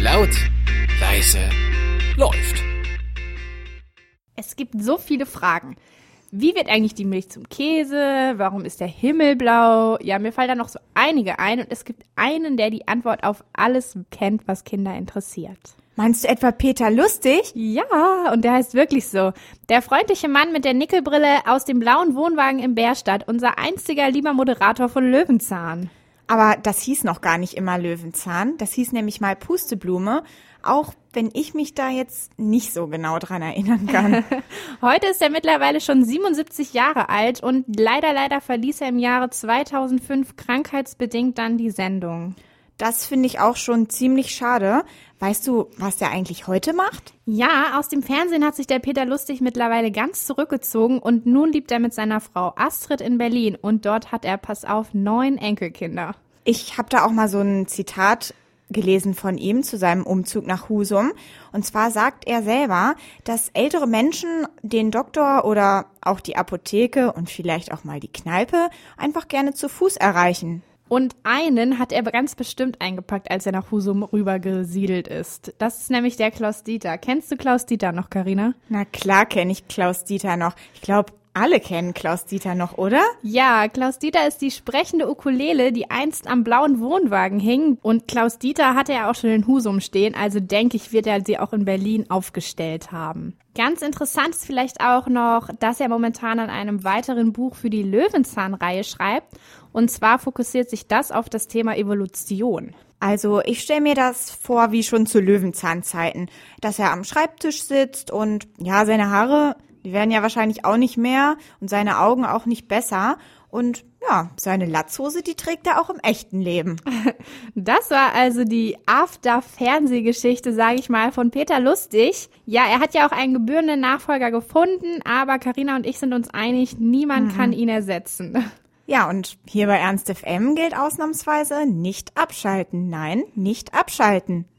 Laut, leise, läuft. Es gibt so viele Fragen. Wie wird eigentlich die Milch zum Käse? Warum ist der Himmel blau? Ja, mir fallen da noch so einige ein und es gibt einen, der die Antwort auf alles kennt, was Kinder interessiert. Meinst du etwa Peter Lustig? Ja, und der heißt wirklich so. Der freundliche Mann mit der Nickelbrille aus dem blauen Wohnwagen in Bärstadt, unser einziger lieber Moderator von Löwenzahn. Aber das hieß noch gar nicht immer Löwenzahn. Das hieß nämlich mal Pusteblume. Auch wenn ich mich da jetzt nicht so genau dran erinnern kann. Heute ist er mittlerweile schon 77 Jahre alt und leider, leider verließ er im Jahre 2005 krankheitsbedingt dann die Sendung. Das finde ich auch schon ziemlich schade. Weißt du, was der eigentlich heute macht? Ja, aus dem Fernsehen hat sich der Peter Lustig mittlerweile ganz zurückgezogen und nun lebt er mit seiner Frau Astrid in Berlin und dort hat er, pass auf, neun Enkelkinder. Ich habe da auch mal so ein Zitat gelesen von ihm zu seinem Umzug nach Husum. Und zwar sagt er selber, dass ältere Menschen den Doktor oder auch die Apotheke und vielleicht auch mal die Kneipe einfach gerne zu Fuß erreichen. Und einen hat er ganz bestimmt eingepackt, als er nach Husum rübergesiedelt ist. Das ist nämlich der Klaus Dieter. Kennst du Klaus Dieter noch, Karina? Na klar kenne ich Klaus Dieter noch. Ich glaube, alle kennen Klaus Dieter noch, oder? Ja, Klaus Dieter ist die sprechende Ukulele, die einst am blauen Wohnwagen hing. Und Klaus Dieter hatte ja auch schon in Husum stehen, also denke ich, wird er sie auch in Berlin aufgestellt haben. Ganz interessant ist vielleicht auch noch, dass er momentan an einem weiteren Buch für die Löwenzahn-Reihe schreibt. Und zwar fokussiert sich das auf das Thema Evolution. Also ich stelle mir das vor wie schon zu Löwenzahnzeiten, dass er am Schreibtisch sitzt und ja, seine Haare die werden ja wahrscheinlich auch nicht mehr und seine Augen auch nicht besser. Und ja, seine Latzhose, die trägt er auch im echten Leben. Das war also die After-Fernsehgeschichte, sage ich mal, von Peter Lustig. Ja, er hat ja auch einen gebührenden Nachfolger gefunden, aber Karina und ich sind uns einig, niemand mhm. kann ihn ersetzen. Ja, und hier bei Ernst FM gilt ausnahmsweise nicht abschalten. Nein, nicht abschalten.